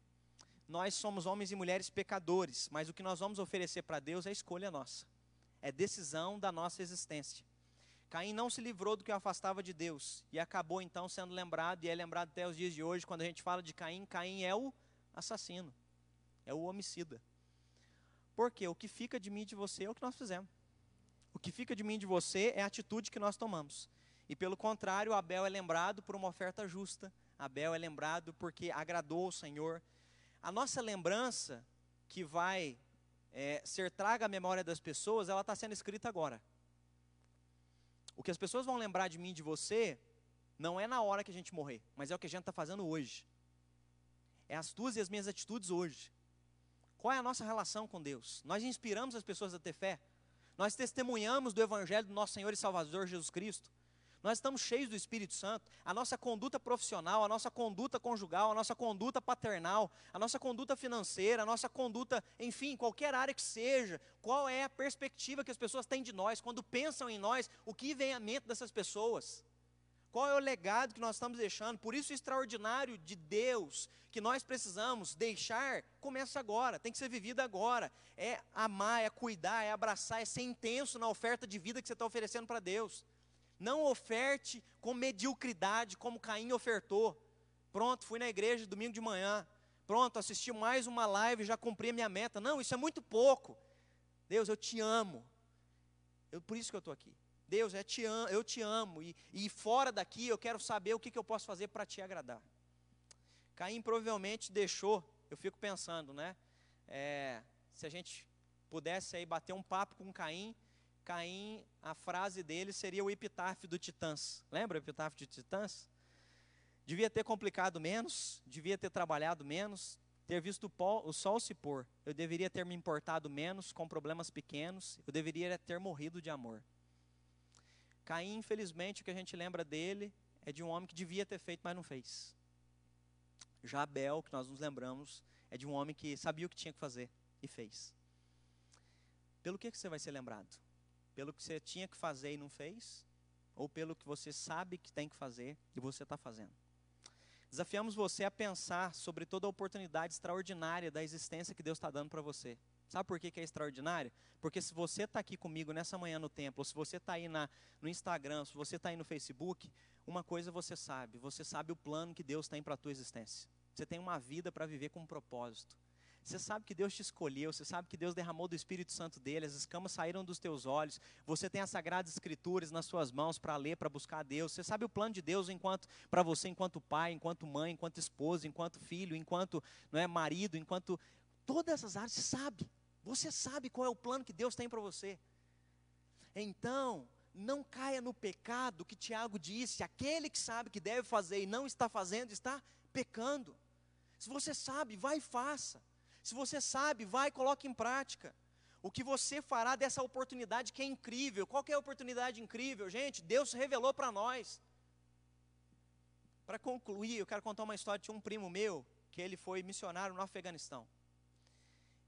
Nós somos homens e mulheres pecadores, mas o que nós vamos oferecer para Deus é escolha nossa, é decisão da nossa existência. Caim não se livrou do que o afastava de Deus e acabou então sendo lembrado, e é lembrado até os dias de hoje, quando a gente fala de Caim, Caim é o assassino, é o homicida. Porque o que fica de mim e de você é o que nós fizemos. O que fica de mim e de você é a atitude que nós tomamos. E pelo contrário, Abel é lembrado por uma oferta justa. Abel é lembrado porque agradou o Senhor. A nossa lembrança, que vai é, ser traga à memória das pessoas, ela está sendo escrita agora. O que as pessoas vão lembrar de mim e de você não é na hora que a gente morrer, mas é o que a gente está fazendo hoje. É as tuas e as minhas atitudes hoje. Qual é a nossa relação com Deus? Nós inspiramos as pessoas a ter fé. Nós testemunhamos do Evangelho do nosso Senhor e Salvador Jesus Cristo. Nós estamos cheios do Espírito Santo. A nossa conduta profissional, a nossa conduta conjugal, a nossa conduta paternal, a nossa conduta financeira, a nossa conduta, enfim, qualquer área que seja, qual é a perspectiva que as pessoas têm de nós, quando pensam em nós, o que vem à mente dessas pessoas? Qual é o legado que nós estamos deixando? Por isso, o extraordinário de Deus que nós precisamos deixar começa agora, tem que ser vivido agora. É amar, é cuidar, é abraçar, é ser intenso na oferta de vida que você está oferecendo para Deus. Não oferte com mediocridade, como Caim ofertou. Pronto, fui na igreja domingo de manhã. Pronto, assisti mais uma live, já cumpri a minha meta. Não, isso é muito pouco. Deus, eu te amo. Eu, por isso que eu estou aqui. Deus, eu te, amo, eu te amo. E, e fora daqui eu quero saber o que, que eu posso fazer para te agradar. Caim provavelmente deixou, eu fico pensando, né? É, se a gente pudesse aí bater um papo com Caim, Caim, a frase dele seria o epitáfio do Titãs. Lembra o epitáfio de Titãs? Devia ter complicado menos, devia ter trabalhado menos, ter visto o sol se pôr. Eu deveria ter me importado menos com problemas pequenos, eu deveria ter morrido de amor. Caim, infelizmente, o que a gente lembra dele é de um homem que devia ter feito, mas não fez. Já Abel, que nós nos lembramos, é de um homem que sabia o que tinha que fazer e fez. Pelo que, que você vai ser lembrado? Pelo que você tinha que fazer e não fez? Ou pelo que você sabe que tem que fazer e você está fazendo? Desafiamos você a pensar sobre toda a oportunidade extraordinária da existência que Deus está dando para você. Sabe por que, que é extraordinário? Porque se você está aqui comigo nessa manhã no templo, ou se você está aí na, no Instagram, se você está aí no Facebook, uma coisa você sabe: você sabe o plano que Deus tem para a tua existência. Você tem uma vida para viver com um propósito. Você sabe que Deus te escolheu, você sabe que Deus derramou do Espírito Santo dele, as escamas saíram dos teus olhos, você tem as sagradas escrituras nas suas mãos para ler, para buscar a Deus. Você sabe o plano de Deus enquanto para você enquanto pai, enquanto mãe, enquanto esposa, enquanto filho, enquanto não é marido, enquanto todas essas áreas você sabe. Você sabe qual é o plano que Deus tem para você. Então, não caia no pecado que Tiago disse: aquele que sabe que deve fazer e não está fazendo, está pecando. Se você sabe, vai e faça. Se você sabe, vai e coloque em prática. O que você fará dessa oportunidade que é incrível? Qual é a oportunidade incrível, gente? Deus revelou para nós. Para concluir, eu quero contar uma história de um primo meu, que ele foi missionário no Afeganistão.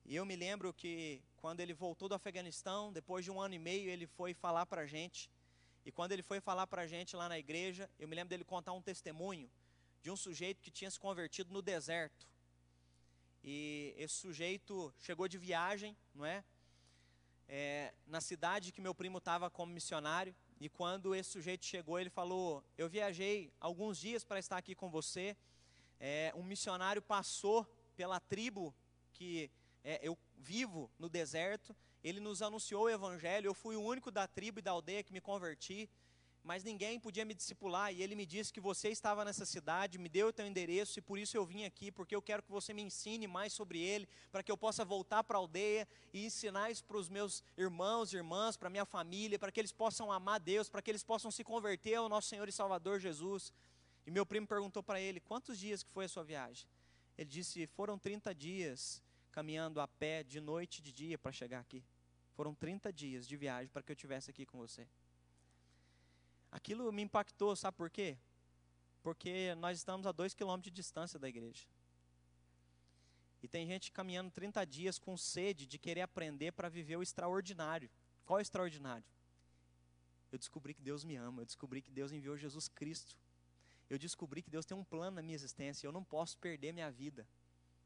E eu me lembro que quando ele voltou do Afeganistão, depois de um ano e meio, ele foi falar para a gente. E quando ele foi falar para a gente lá na igreja, eu me lembro dele contar um testemunho de um sujeito que tinha se convertido no deserto. E esse sujeito chegou de viagem, não é? é na cidade que meu primo estava como missionário. E quando esse sujeito chegou, ele falou: Eu viajei alguns dias para estar aqui com você. É, um missionário passou pela tribo que é, eu vivo no deserto. Ele nos anunciou o evangelho. Eu fui o único da tribo e da aldeia que me converti mas ninguém podia me discipular, e ele me disse que você estava nessa cidade, me deu o teu endereço, e por isso eu vim aqui, porque eu quero que você me ensine mais sobre ele, para que eu possa voltar para a aldeia e ensinar isso para os meus irmãos e irmãs, para a minha família, para que eles possam amar Deus, para que eles possam se converter ao nosso Senhor e Salvador Jesus. E meu primo perguntou para ele, quantos dias que foi a sua viagem? Ele disse, foram 30 dias caminhando a pé, de noite e de dia, para chegar aqui. Foram 30 dias de viagem para que eu estivesse aqui com você. Aquilo me impactou, sabe por quê? Porque nós estamos a dois quilômetros de distância da igreja. E tem gente caminhando 30 dias com sede de querer aprender para viver o extraordinário. Qual é o extraordinário? Eu descobri que Deus me ama, eu descobri que Deus enviou Jesus Cristo. Eu descobri que Deus tem um plano na minha existência, eu não posso perder minha vida.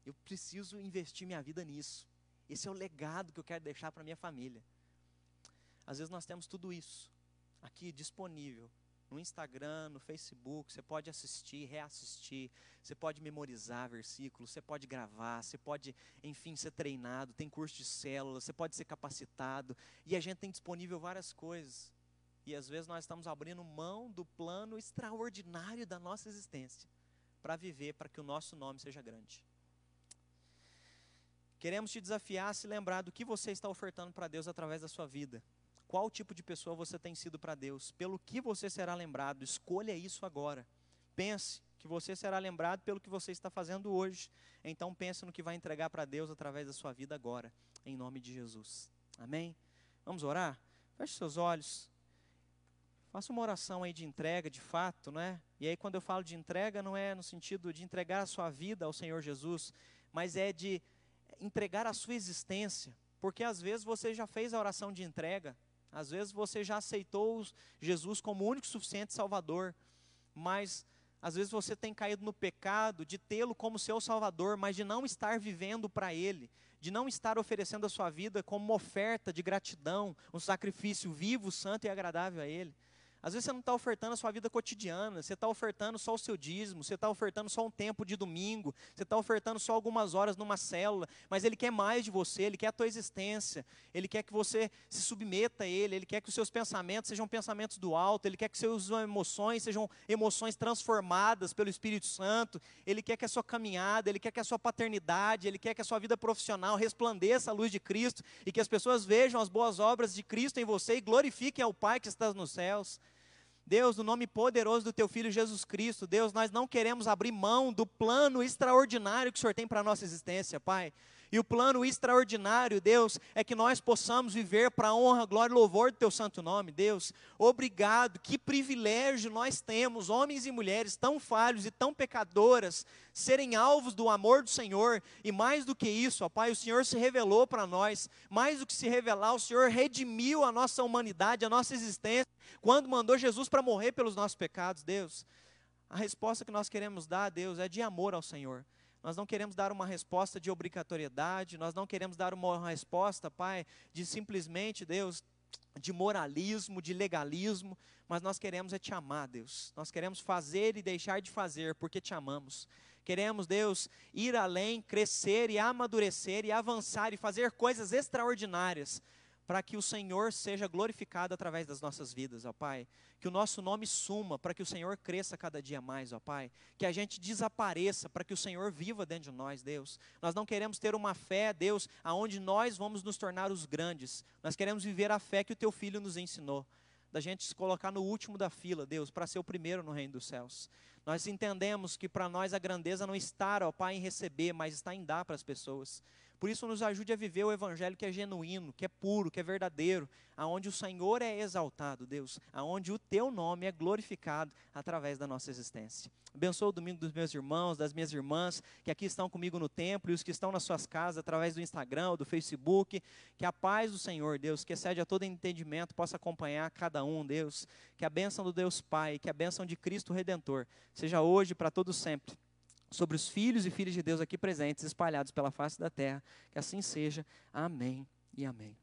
Eu preciso investir minha vida nisso. Esse é o legado que eu quero deixar para minha família. Às vezes nós temos tudo isso aqui disponível, no Instagram, no Facebook, você pode assistir, reassistir, você pode memorizar versículos, você pode gravar, você pode, enfim, ser treinado, tem curso de célula, você pode ser capacitado, e a gente tem disponível várias coisas. E às vezes nós estamos abrindo mão do plano extraordinário da nossa existência para viver, para que o nosso nome seja grande. Queremos te desafiar a se lembrar do que você está ofertando para Deus através da sua vida. Qual tipo de pessoa você tem sido para Deus? Pelo que você será lembrado? Escolha isso agora. Pense que você será lembrado pelo que você está fazendo hoje. Então pense no que vai entregar para Deus através da sua vida agora, em nome de Jesus. Amém? Vamos orar? Feche seus olhos. Faça uma oração aí de entrega, de fato, não é? E aí quando eu falo de entrega, não é no sentido de entregar a sua vida ao Senhor Jesus, mas é de entregar a sua existência. Porque às vezes você já fez a oração de entrega, às vezes você já aceitou Jesus como único suficiente Salvador, mas às vezes você tem caído no pecado de tê-lo como seu Salvador, mas de não estar vivendo para Ele, de não estar oferecendo a sua vida como uma oferta de gratidão, um sacrifício vivo, santo e agradável a Ele. Às vezes você não está ofertando a sua vida cotidiana, você está ofertando só o seu dízimo, você está ofertando só um tempo de domingo, você está ofertando só algumas horas numa célula, mas Ele quer mais de você, Ele quer a tua existência, Ele quer que você se submeta a Ele, Ele quer que os seus pensamentos sejam pensamentos do alto, Ele quer que suas emoções sejam emoções transformadas pelo Espírito Santo, Ele quer que a sua caminhada, Ele quer que a sua paternidade, Ele quer que a sua vida profissional resplandeça a luz de Cristo e que as pessoas vejam as boas obras de Cristo em você e glorifiquem ao Pai que está nos céus. Deus, no nome poderoso do teu filho Jesus Cristo, Deus, nós não queremos abrir mão do plano extraordinário que o Senhor tem para a nossa existência, Pai. E o plano extraordinário, Deus, é que nós possamos viver para a honra, glória e louvor do Teu santo nome, Deus. Obrigado, que privilégio nós temos, homens e mulheres tão falhos e tão pecadoras, serem alvos do amor do Senhor. E mais do que isso, ó Pai, o Senhor se revelou para nós. Mais do que se revelar, o Senhor redimiu a nossa humanidade, a nossa existência, quando mandou Jesus para morrer pelos nossos pecados, Deus. A resposta que nós queremos dar, Deus, é de amor ao Senhor. Nós não queremos dar uma resposta de obrigatoriedade, nós não queremos dar uma resposta, Pai, de simplesmente, Deus, de moralismo, de legalismo, mas nós queremos é te amar, Deus. Nós queremos fazer e deixar de fazer porque te amamos. Queremos, Deus, ir além, crescer e amadurecer e avançar e fazer coisas extraordinárias para que o Senhor seja glorificado através das nossas vidas, ó Pai. Que o nosso nome suma, para que o Senhor cresça cada dia mais, ó Pai. Que a gente desapareça, para que o Senhor viva dentro de nós, Deus. Nós não queremos ter uma fé, Deus, aonde nós vamos nos tornar os grandes. Nós queremos viver a fé que o Teu Filho nos ensinou. Da gente se colocar no último da fila, Deus, para ser o primeiro no reino dos céus. Nós entendemos que para nós a grandeza não está, ó Pai, em receber, mas está em dar para as pessoas. Por isso, nos ajude a viver o evangelho que é genuíno, que é puro, que é verdadeiro, aonde o Senhor é exaltado, Deus, aonde o teu nome é glorificado através da nossa existência. Abençoa o domingo dos meus irmãos, das minhas irmãs que aqui estão comigo no templo e os que estão nas suas casas através do Instagram, do Facebook. Que a paz do Senhor, Deus, que excede a todo entendimento, possa acompanhar cada um, Deus. Que a bênção do Deus Pai, que a bênção de Cristo Redentor seja hoje para todos sempre sobre os filhos e filhas de Deus aqui presentes, espalhados pela face da terra. Que assim seja. Amém e amém.